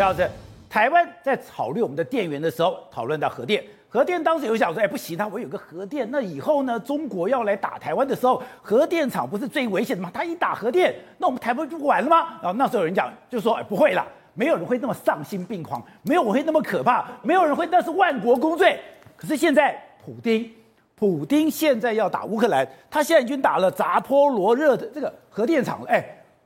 老师，台湾在考虑我们的电源的时候，讨论到核电。核电当时有想说，哎，不行，它我有个核电，那以后呢，中国要来打台湾的时候，核电厂不是最危险的吗？他一打核电，那我们台湾就完了吗？然后那时候有人讲，就说，哎，不会啦，没有人会那么丧心病狂，没有人会那么可怕，没有人会那是万国公罪。可是现在，普丁，普丁现在要打乌克兰，他现在已经打了扎波罗热的这个核电厂了。哎，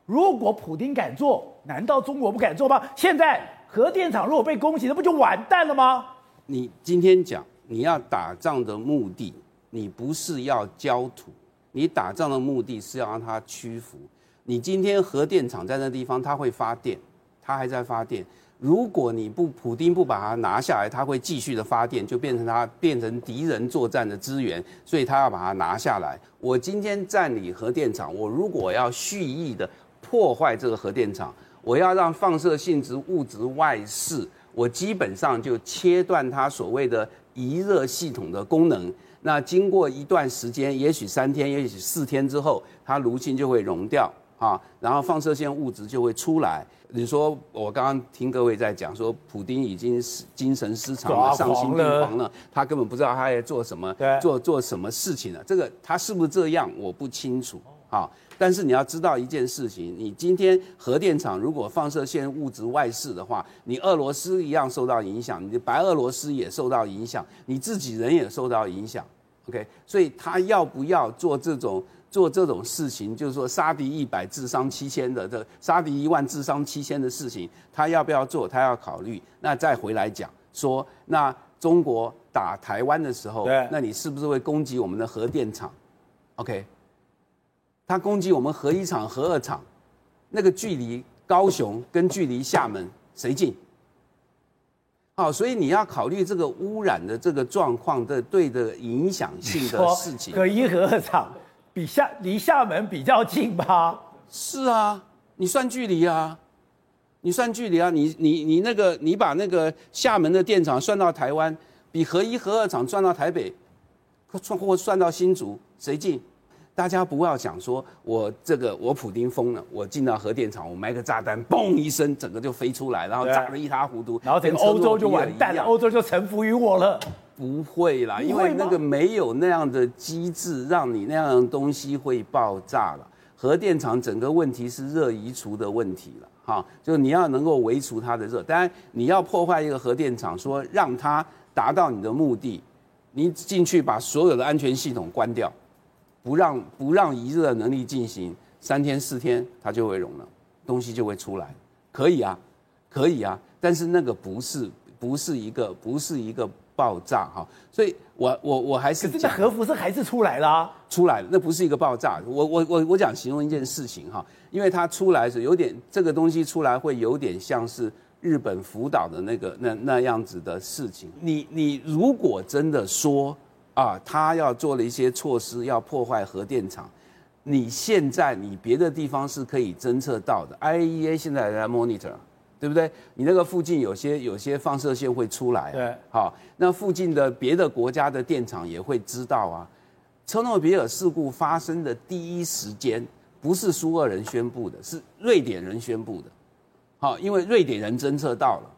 如果普丁敢做，难道中国不敢做吗？现在核电厂如果被攻击，那不就完蛋了吗？你今天讲你要打仗的目的，你不是要焦土，你打仗的目的是要让它屈服。你今天核电厂在那地方，它会发电，它还在发电。如果你不普丁不把它拿下来，它会继续的发电，就变成它变成敌人作战的资源，所以他要把它拿下来。我今天占领核电厂，我如果要蓄意的破坏这个核电厂，我要让放射性质物质外泄。我基本上就切断它所谓的移热系统的功能。那经过一段时间，也许三天，也许四天之后，它炉芯就会溶掉啊，然后放射性物质就会出来。你说我刚刚听各位在讲说，普丁已经是精神失常了，丧心病狂了，他根本不知道他在做什么，做做什么事情了。这个他是不是这样，我不清楚啊。但是你要知道一件事情，你今天核电厂如果放射线物质外泄的话，你俄罗斯一样受到影响，你的白俄罗斯也受到影响，你自己人也受到影响。OK，所以他要不要做这种做这种事情，就是说杀敌一百自伤七千的这杀敌一万自伤七千的事情，他要不要做？他要考虑。那再回来讲说，那中国打台湾的时候，那你是不是会攻击我们的核电厂？OK。他攻击我们核一厂、核二厂，那个距离高雄跟距离厦门谁近？好，所以你要考虑这个污染的这个状况的对的影响性的事情。核一、核二厂比厦离厦门比较近吧？是啊，你算距离啊，你算距离啊，你你你那个你把那个厦门的电厂算到台湾，比核一、核二厂算到台北，算或算到新竹，谁近？大家不要想说，我这个我普丁疯了，我进到核电厂，我埋个炸弹，嘣一声，整个就飞出来，然后炸得一塌糊涂，然后整个欧洲就完蛋了，欧洲就臣服于我了。不会啦，因为那个没有那样的机制，让你那样的东西会爆炸了。核电厂整个问题是热移除的问题了，哈，就你要能够维持它的热。当然，你要破坏一个核电厂，说让它达到你的目的，你进去把所有的安全系统关掉。不让不让余热能力进行三天四天，它就会融了，东西就会出来，可以啊，可以啊，但是那个不是不是一个不是一个爆炸哈，所以我我我还是这核辐射还是出来了，啊，出来了，那不是一个爆炸，我我我我讲形容一件事情哈，因为它出来是有点这个东西出来会有点像是日本福岛的那个那那样子的事情，你你如果真的说。啊，他要做了一些措施，要破坏核电厂。你现在你别的地方是可以侦测到的，IAEA 现在还在 monitor，对不对？你那个附近有些有些放射线会出来，对，好，那附近的别的国家的电厂也会知道啊。车诺比尔事故发生的第一时间，不是苏俄人宣布的，是瑞典人宣布的，好，因为瑞典人侦测到了。